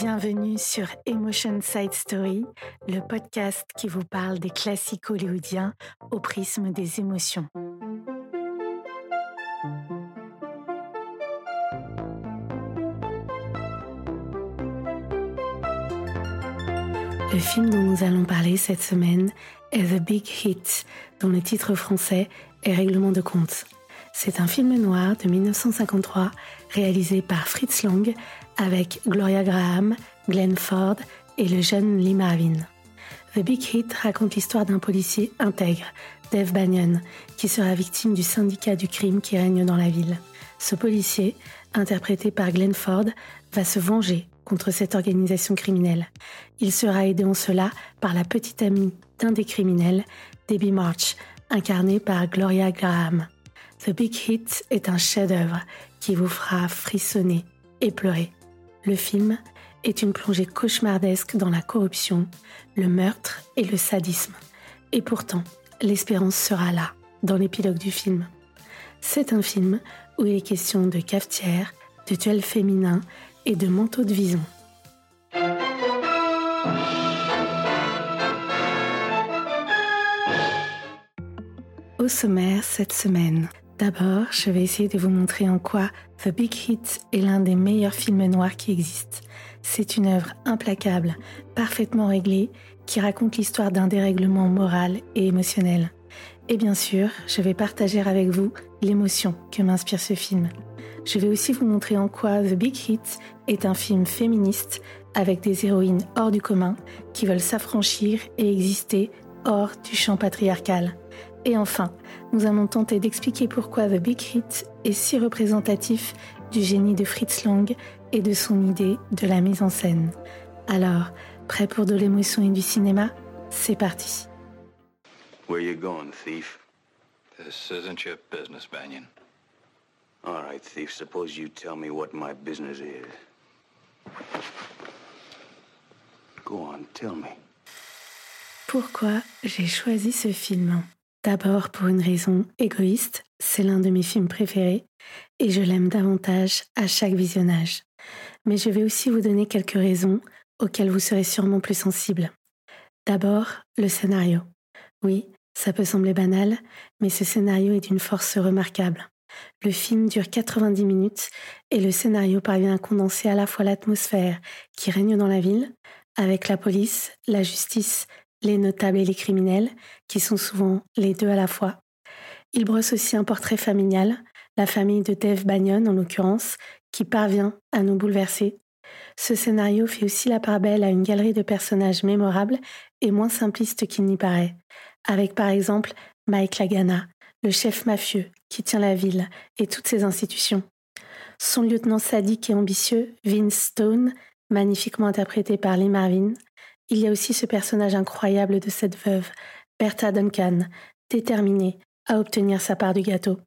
Bienvenue sur Emotion Side Story, le podcast qui vous parle des classiques hollywoodiens au prisme des émotions. Le film dont nous allons parler cette semaine est The Big Hit, dont le titre français est Règlement de compte. C'est un film noir de 1953 réalisé par Fritz Lang avec Gloria Graham, Glenn Ford et le jeune Lee Marvin. The Big Hit raconte l'histoire d'un policier intègre, Dave Banyan, qui sera victime du syndicat du crime qui règne dans la ville. Ce policier, interprété par Glenn Ford, va se venger contre cette organisation criminelle. Il sera aidé en cela par la petite amie d'un des criminels, Debbie March, incarnée par Gloria Graham. The Big Hit est un chef-d'œuvre qui vous fera frissonner et pleurer. Le film est une plongée cauchemardesque dans la corruption, le meurtre et le sadisme. Et pourtant, l'espérance sera là, dans l'épilogue du film. C'est un film où il est question de cafetière, de duel féminin et de manteau de vison. Au sommaire cette semaine, D'abord, je vais essayer de vous montrer en quoi The Big Hit est l'un des meilleurs films noirs qui existent. C'est une œuvre implacable, parfaitement réglée, qui raconte l'histoire d'un dérèglement moral et émotionnel. Et bien sûr, je vais partager avec vous l'émotion que m'inspire ce film. Je vais aussi vous montrer en quoi The Big Hit est un film féministe avec des héroïnes hors du commun qui veulent s'affranchir et exister hors du champ patriarcal. Et enfin, nous allons tenter d'expliquer pourquoi The Big Hit est si représentatif du génie de Fritz Lang et de son idée de la mise en scène. Alors, prêt pour de l'émotion et du cinéma? C'est parti. Where you going, thief? This isn't your business, Banyan. All right, thief. Suppose you tell me what my business is. Go on, tell me. Pourquoi j'ai choisi ce film? D'abord pour une raison égoïste, c'est l'un de mes films préférés et je l'aime davantage à chaque visionnage. Mais je vais aussi vous donner quelques raisons auxquelles vous serez sûrement plus sensible. D'abord, le scénario. Oui, ça peut sembler banal, mais ce scénario est d'une force remarquable. Le film dure 90 minutes et le scénario parvient à condenser à la fois l'atmosphère qui règne dans la ville, avec la police, la justice les notables et les criminels, qui sont souvent les deux à la fois. Il brosse aussi un portrait familial, la famille de Dave Banyon en l'occurrence, qui parvient à nous bouleverser. Ce scénario fait aussi la part belle à une galerie de personnages mémorables et moins simplistes qu'il n'y paraît, avec par exemple Mike Lagana, le chef mafieux qui tient la ville et toutes ses institutions. Son lieutenant sadique et ambitieux, Vince Stone, magnifiquement interprété par Lee Marvin, il y a aussi ce personnage incroyable de cette veuve, Bertha Duncan, déterminée à obtenir sa part du gâteau.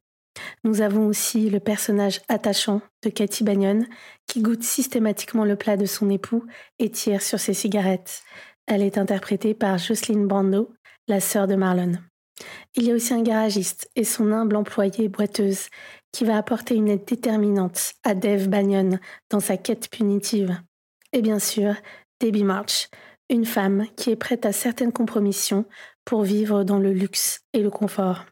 Nous avons aussi le personnage attachant de Cathy Bagnon, qui goûte systématiquement le plat de son époux et tire sur ses cigarettes. Elle est interprétée par Jocelyn Brando, la sœur de Marlon. Il y a aussi un garagiste et son humble employée boiteuse qui va apporter une aide déterminante à Dave Bagnon dans sa quête punitive. Et bien sûr, Debbie March, une femme qui est prête à certaines compromissions pour vivre dans le luxe et le confort.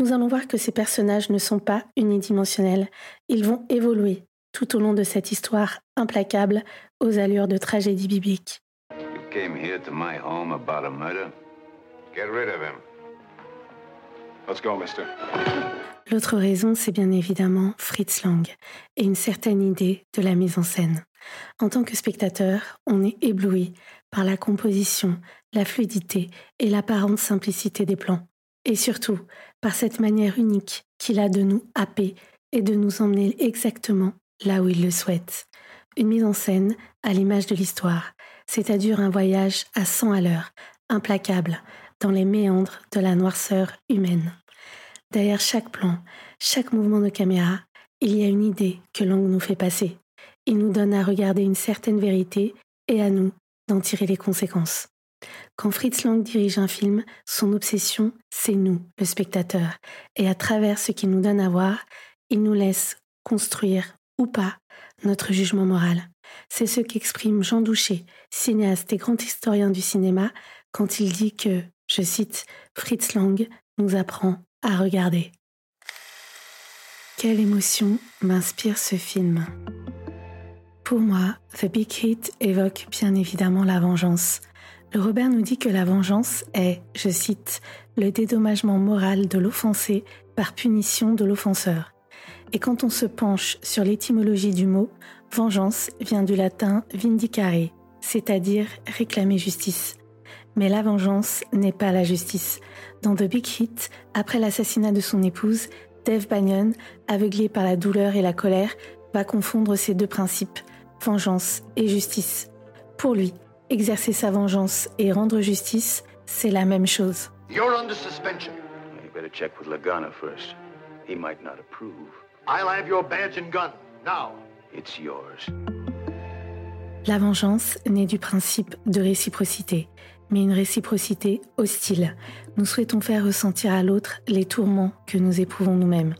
Nous allons voir que ces personnages ne sont pas unidimensionnels, ils vont évoluer tout au long de cette histoire implacable aux allures de tragédie biblique. L'autre raison, c'est bien évidemment Fritz Lang et une certaine idée de la mise en scène. En tant que spectateur, on est ébloui par la composition, la fluidité et l'apparente simplicité des plans, et surtout par cette manière unique qu'il a de nous happer et de nous emmener exactement là où il le souhaite. Une mise en scène à l'image de l'histoire, c'est-à-dire un voyage à 100 à l'heure, implacable, dans les méandres de la noirceur humaine. Derrière chaque plan, chaque mouvement de caméra, il y a une idée que l'angle nous fait passer. Il nous donne à regarder une certaine vérité et à nous d'en tirer les conséquences. Quand Fritz Lang dirige un film, son obsession, c'est nous, le spectateur, et à travers ce qu'il nous donne à voir, il nous laisse construire ou pas notre jugement moral. C'est ce qu'exprime Jean Douché, cinéaste et grand historien du cinéma, quand il dit que, je cite, Fritz Lang nous apprend à regarder. Quelle émotion m'inspire ce film Pour moi, The Big Hit évoque bien évidemment la vengeance. Le Robert nous dit que la vengeance est, je cite, le dédommagement moral de l'offensé par punition de l'offenseur. Et quand on se penche sur l'étymologie du mot, vengeance vient du latin vindicare, c'est-à-dire réclamer justice. Mais la vengeance n'est pas la justice. Dans The Big Hit, après l'assassinat de son épouse, Dave Bannon, aveuglé par la douleur et la colère, va confondre ces deux principes, vengeance et justice. Pour lui, exercer sa vengeance et rendre justice, c'est la même chose. You're under suspension. You better check with Lagana first. He might not approve. I'll have your badge and gun. Now. It's yours. La vengeance naît du principe de réciprocité, mais une réciprocité hostile. Nous souhaitons faire ressentir à l'autre les tourments que nous éprouvons nous-mêmes.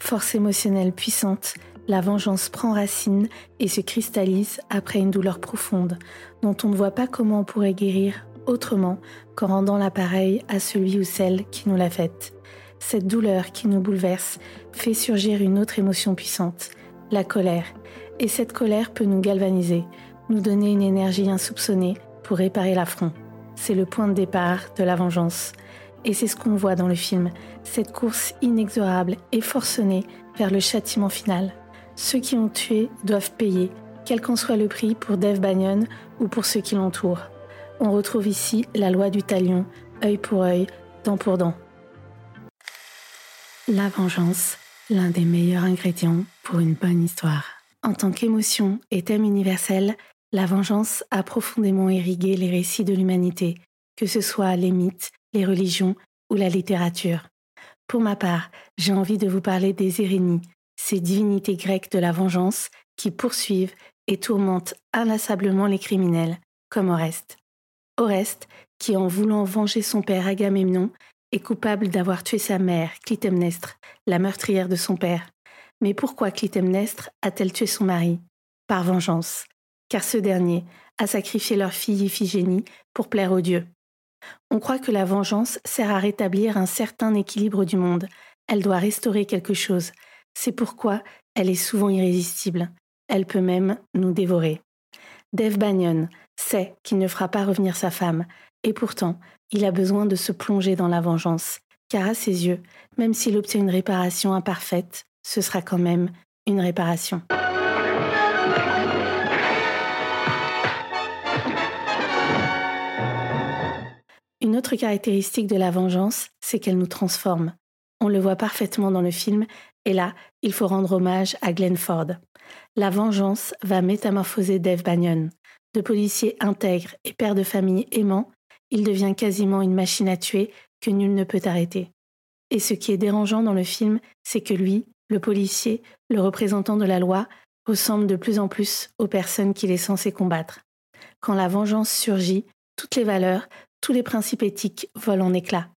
Force émotionnelle puissante, la vengeance prend racine et se cristallise après une douleur profonde, dont on ne voit pas comment on pourrait guérir autrement qu'en rendant l'appareil à celui ou celle qui nous l'a faite. Cette douleur qui nous bouleverse fait surgir une autre émotion puissante, la colère. Et cette colère peut nous galvaniser, nous donner une énergie insoupçonnée pour réparer l'affront. C'est le point de départ de la vengeance. Et c'est ce qu'on voit dans le film, cette course inexorable et forcenée vers le châtiment final. Ceux qui ont tué doivent payer, quel qu'en soit le prix pour Dave Bannon ou pour ceux qui l'entourent. On retrouve ici la loi du talion, œil pour œil, dent pour dent. La vengeance, l'un des meilleurs ingrédients pour une bonne histoire. En tant qu'émotion et thème universel, la vengeance a profondément irrigué les récits de l'humanité, que ce soit les mythes, les religions ou la littérature. Pour ma part, j'ai envie de vous parler des Érénies, ces divinités grecques de la vengeance qui poursuivent et tourmentent inlassablement les criminels, comme Oreste. Oreste, qui en voulant venger son père Agamemnon, est coupable d'avoir tué sa mère, Clytemnestre, la meurtrière de son père. Mais pourquoi Clytemnestre a-t-elle tué son mari? Par vengeance, car ce dernier a sacrifié leur fille Iphigénie pour plaire aux dieux. On croit que la vengeance sert à rétablir un certain équilibre du monde. Elle doit restaurer quelque chose. C'est pourquoi elle est souvent irrésistible. Elle peut même nous dévorer. Dave Banyon sait qu'il ne fera pas revenir sa femme, et pourtant, il a besoin de se plonger dans la vengeance, car à ses yeux, même s'il obtient une réparation imparfaite, ce sera quand même une réparation. Une autre caractéristique de la vengeance, c'est qu'elle nous transforme. On le voit parfaitement dans le film, et là, il faut rendre hommage à Glenn Ford. La vengeance va métamorphoser Dave Bannon. De policier intègre et père de famille aimant, il devient quasiment une machine à tuer que nul ne peut arrêter. Et ce qui est dérangeant dans le film, c'est que lui, le policier, le représentant de la loi, ressemble de plus en plus aux personnes qu'il est censé combattre. Quand la vengeance surgit, toutes les valeurs, tous les principes éthiques volent en éclats.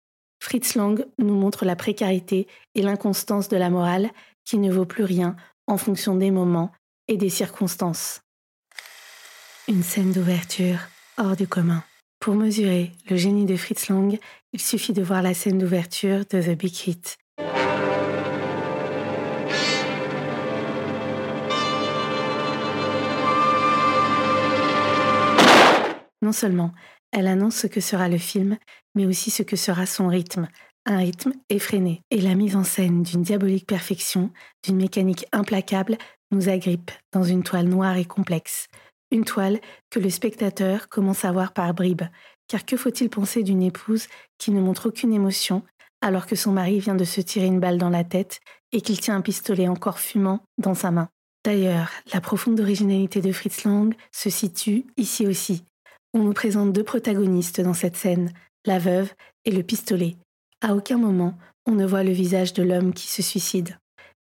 Fritz Lang nous montre la précarité et l'inconstance de la morale qui ne vaut plus rien en fonction des moments et des circonstances. Une scène d'ouverture hors du commun. Pour mesurer le génie de Fritz Lang, il suffit de voir la scène d'ouverture de The Big Hit. Non seulement elle annonce ce que sera le film, mais aussi ce que sera son rythme, un rythme effréné. Et la mise en scène d'une diabolique perfection, d'une mécanique implacable, nous agrippe dans une toile noire et complexe, une toile que le spectateur commence à voir par bribes, car que faut-il penser d'une épouse qui ne montre aucune émotion alors que son mari vient de se tirer une balle dans la tête et qu'il tient un pistolet encore fumant dans sa main? D'ailleurs, la profonde originalité de Fritz Lang se situe ici aussi. On nous présente deux protagonistes dans cette scène, la veuve et le pistolet. À aucun moment, on ne voit le visage de l'homme qui se suicide.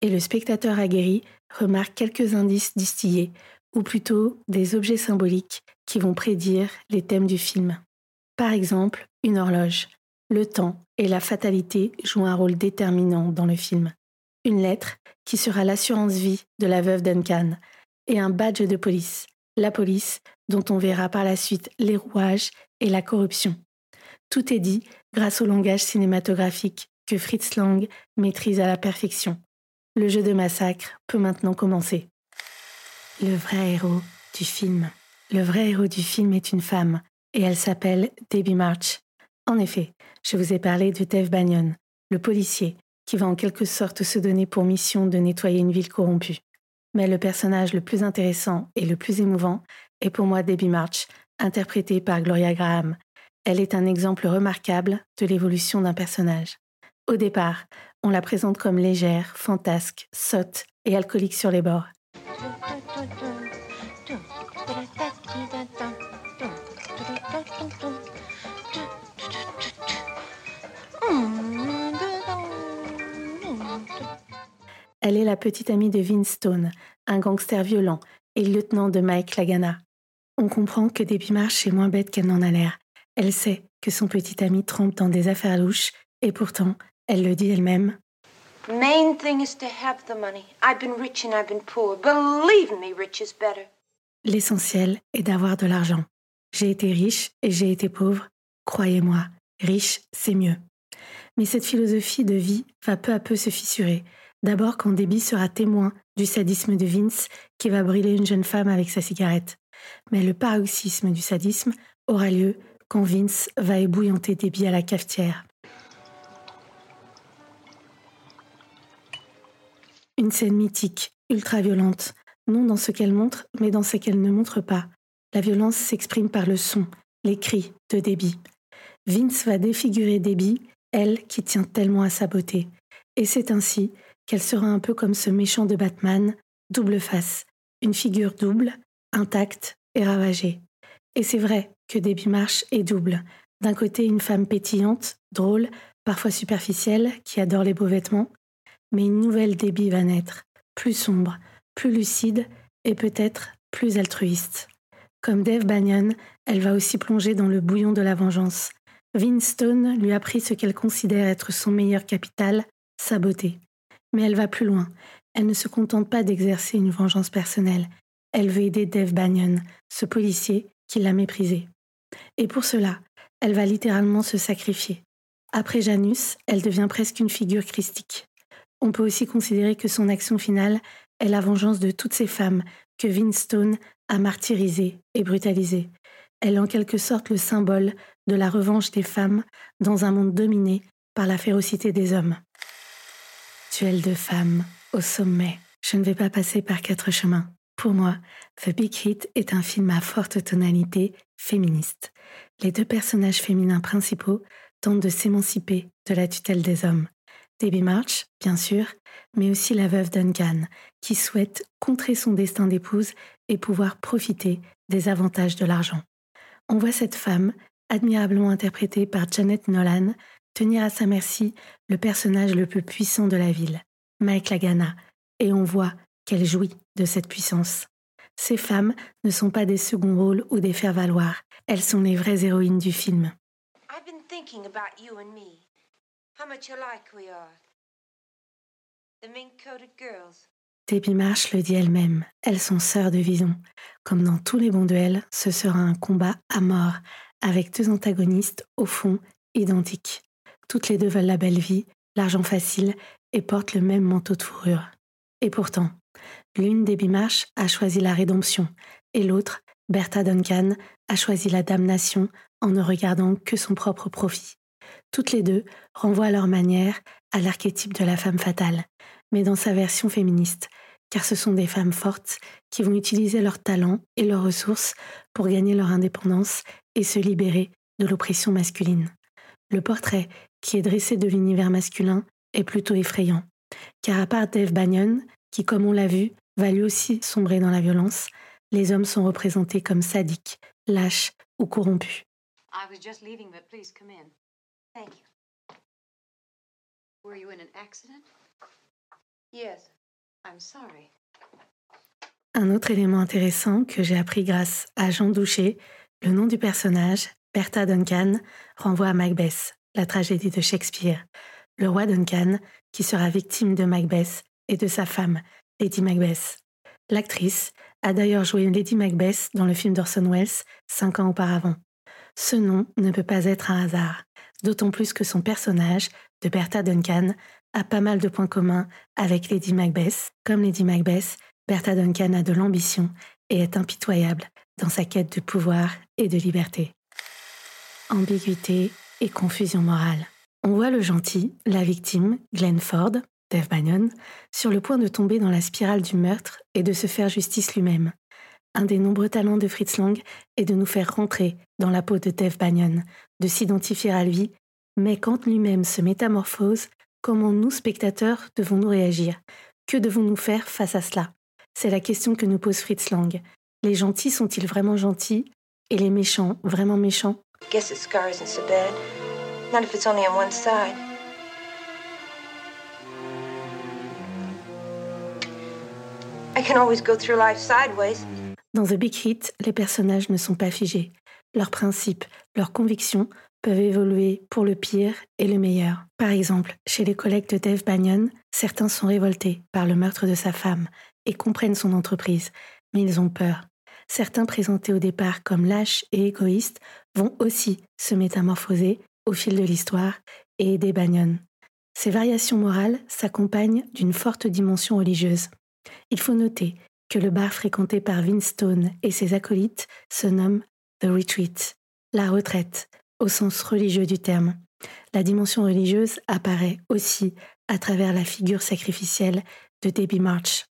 Et le spectateur aguerri remarque quelques indices distillés, ou plutôt des objets symboliques qui vont prédire les thèmes du film. Par exemple, une horloge. Le temps et la fatalité jouent un rôle déterminant dans le film. une lettre qui sera l'assurance vie de la veuve Duncan, et un badge de police, la police, dont on verra par la suite les rouages et la corruption. Tout est dit grâce au langage cinématographique que Fritz Lang maîtrise à la perfection. Le jeu de massacre peut maintenant commencer. Le vrai héros du film. Le vrai héros du film est une femme, et elle s'appelle Debbie March. En effet, je vous ai parlé de Dave Banyon, le policier, qui va en quelque sorte se donner pour mission de nettoyer une ville corrompue. Mais le personnage le plus intéressant et le plus émouvant est pour moi Debbie March, interprétée par Gloria Graham. Elle est un exemple remarquable de l'évolution d'un personnage. Au départ, on la présente comme légère, fantasque, sotte et alcoolique sur les bords. Elle est la petite amie de Vince Stone, un gangster violent et lieutenant de Mike Lagana. On comprend que Debbie Marsh est moins bête qu'elle n'en a l'air. Elle sait que son petit ami trompe dans des affaires louches et pourtant, elle le dit elle-même. L'essentiel est d'avoir de l'argent. J'ai été riche et j'ai été pauvre. Croyez-moi, riche, c'est mieux. Mais cette philosophie de vie va peu à peu se fissurer D'abord quand Debbie sera témoin du sadisme de Vince qui va brûler une jeune femme avec sa cigarette. Mais le paroxysme du sadisme aura lieu quand Vince va ébouillanter Debbie à la cafetière. Une scène mythique, ultra violente, non dans ce qu'elle montre, mais dans ce qu'elle ne montre pas. La violence s'exprime par le son, les cris de Debbie. Vince va défigurer Debbie, elle qui tient tellement à sa beauté. Et c'est ainsi qu'elle sera un peu comme ce méchant de Batman, double face, une figure double, intacte et ravagée. Et c'est vrai que Debbie Marsh est double. D'un côté, une femme pétillante, drôle, parfois superficielle, qui adore les beaux vêtements, mais une nouvelle Debbie va naître, plus sombre, plus lucide et peut-être plus altruiste. Comme Dave Banyan, elle va aussi plonger dans le bouillon de la vengeance. Vince Stone lui a pris ce qu'elle considère être son meilleur capital, sa beauté. Mais elle va plus loin. Elle ne se contente pas d'exercer une vengeance personnelle. Elle veut aider Dave Banyan, ce policier qui l'a méprisé. Et pour cela, elle va littéralement se sacrifier. Après Janus, elle devient presque une figure christique. On peut aussi considérer que son action finale est la vengeance de toutes ces femmes que Vince Stone a martyrisées et brutalisées. Elle est en quelque sorte le symbole de la revanche des femmes dans un monde dominé par la férocité des hommes de femme au sommet. Je ne vais pas passer par quatre chemins. Pour moi, The Big Hit est un film à forte tonalité féministe. Les deux personnages féminins principaux tentent de s'émanciper de la tutelle des hommes. Debbie March, bien sûr, mais aussi la veuve Duncan, qui souhaite contrer son destin d'épouse et pouvoir profiter des avantages de l'argent. On voit cette femme, admirablement interprétée par Janet Nolan, tenir à sa merci le personnage le plus puissant de la ville, Mike Lagana, et on voit qu'elle jouit de cette puissance. Ces femmes ne sont pas des seconds rôles ou des faire-valoir, elles sont les vraies héroïnes du film. Debbie Marsh le dit elle-même, elles sont sœurs de vision. Comme dans tous les bons duels, ce sera un combat à mort, avec deux antagonistes, au fond, identiques. Toutes les deux veulent la belle vie, l'argent facile et portent le même manteau de fourrure. Et pourtant, l'une des Bimarches a choisi la rédemption et l'autre, Bertha Duncan, a choisi la damnation en ne regardant que son propre profit. Toutes les deux renvoient à leur manière à l'archétype de la femme fatale, mais dans sa version féministe, car ce sont des femmes fortes qui vont utiliser leurs talents et leurs ressources pour gagner leur indépendance et se libérer de l'oppression masculine. Le portrait qui est dressé de l'univers masculin est plutôt effrayant, car à part Dave Banyan, qui, comme on l'a vu, va lui aussi sombrer dans la violence, les hommes sont représentés comme sadiques, lâches ou corrompus. Un autre élément intéressant que j'ai appris grâce à Jean Doucher, le nom du personnage, Bertha Duncan, renvoie à Macbeth, la tragédie de Shakespeare. le roi Duncan, qui sera victime de Macbeth et de sa femme, Lady Macbeth. L'actrice a d'ailleurs joué Lady Macbeth dans le film d'Orson Welles cinq ans auparavant. Ce nom ne peut pas être un hasard, d'autant plus que son personnage, de Bertha Duncan, a pas mal de points communs avec Lady Macbeth. Comme Lady Macbeth, Bertha Duncan a de l'ambition et est impitoyable dans sa quête de pouvoir et de liberté. Ambiguïté et confusion morale. On voit le gentil, la victime, Glenn Ford, Dave Bannon, sur le point de tomber dans la spirale du meurtre et de se faire justice lui-même. Un des nombreux talents de Fritz Lang est de nous faire rentrer dans la peau de Dave Bannon, de s'identifier à lui, mais quand lui-même se métamorphose, comment nous, spectateurs, devons-nous réagir? Que devons-nous faire face à cela? C'est la question que nous pose Fritz Lang. Les gentils sont-ils vraiment gentils? Et les méchants vraiment méchants? Guess it scar isn't so bad. Not if it's only on one side. I can always go through life sideways. Dans The Big Hit, les personnages ne sont pas figés. Leurs principes, leurs convictions peuvent évoluer pour le pire et le meilleur. Par exemple, chez les collègues de Dave Bannon, certains sont révoltés par le meurtre de sa femme et comprennent son entreprise, mais ils ont peur. Certains présentés au départ comme lâches et égoïstes vont aussi se métamorphoser au fil de l'histoire et aider Bannon. Ces variations morales s'accompagnent d'une forte dimension religieuse. Il faut noter que le bar fréquenté par Vince Stone et ses acolytes se nomme The Retreat, la retraite, au sens religieux du terme. La dimension religieuse apparaît aussi à travers la figure sacrificielle de Debbie March.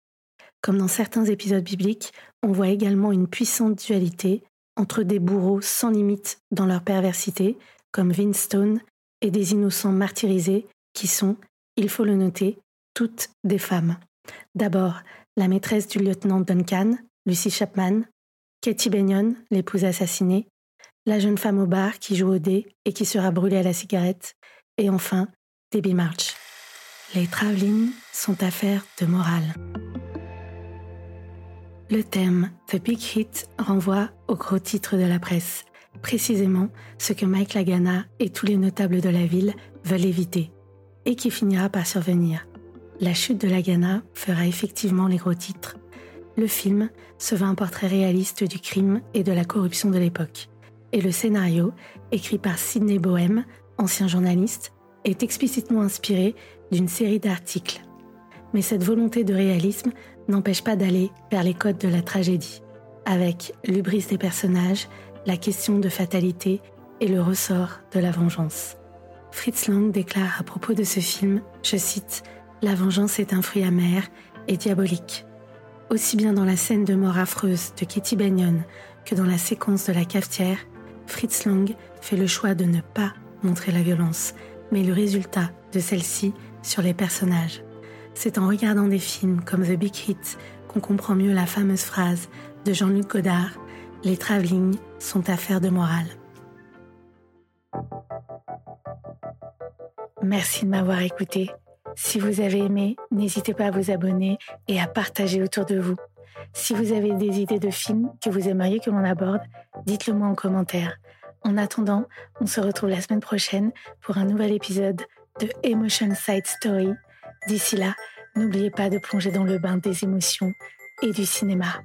Comme dans certains épisodes bibliques, on voit également une puissante dualité entre des bourreaux sans limite dans leur perversité, comme Vince Stone, et des innocents martyrisés qui sont, il faut le noter, toutes des femmes. D'abord, la maîtresse du lieutenant Duncan, Lucy Chapman, Katie Benyon, l'épouse assassinée, la jeune femme au bar qui joue au dé et qui sera brûlée à la cigarette, et enfin, Debbie March. Les travelling sont affaires de morale. Le thème The Big Hit renvoie au gros titre de la presse, précisément ce que Mike Lagana et tous les notables de la ville veulent éviter, et qui finira par survenir. La chute de Lagana fera effectivement les gros titres. Le film se veut un portrait réaliste du crime et de la corruption de l'époque. Et le scénario, écrit par Sidney Bohem, ancien journaliste, est explicitement inspiré d'une série d'articles. Mais cette volonté de réalisme n'empêche pas d'aller vers les codes de la tragédie, avec l'ubris des personnages, la question de fatalité et le ressort de la vengeance. Fritz Lang déclare à propos de ce film, je cite, la vengeance est un fruit amer et diabolique. Aussi bien dans la scène de mort affreuse de Kitty Benyon que dans la séquence de la cafetière, Fritz Lang fait le choix de ne pas montrer la violence, mais le résultat de celle-ci sur les personnages. C'est en regardant des films comme The Big Hit qu'on comprend mieux la fameuse phrase de Jean-Luc Godard Les travelling sont affaires de morale. Merci de m'avoir écouté. Si vous avez aimé, n'hésitez pas à vous abonner et à partager autour de vous. Si vous avez des idées de films que vous aimeriez que l'on aborde, dites-le moi en commentaire. En attendant, on se retrouve la semaine prochaine pour un nouvel épisode de Emotion Side Story. D'ici là, n'oubliez pas de plonger dans le bain des émotions et du cinéma.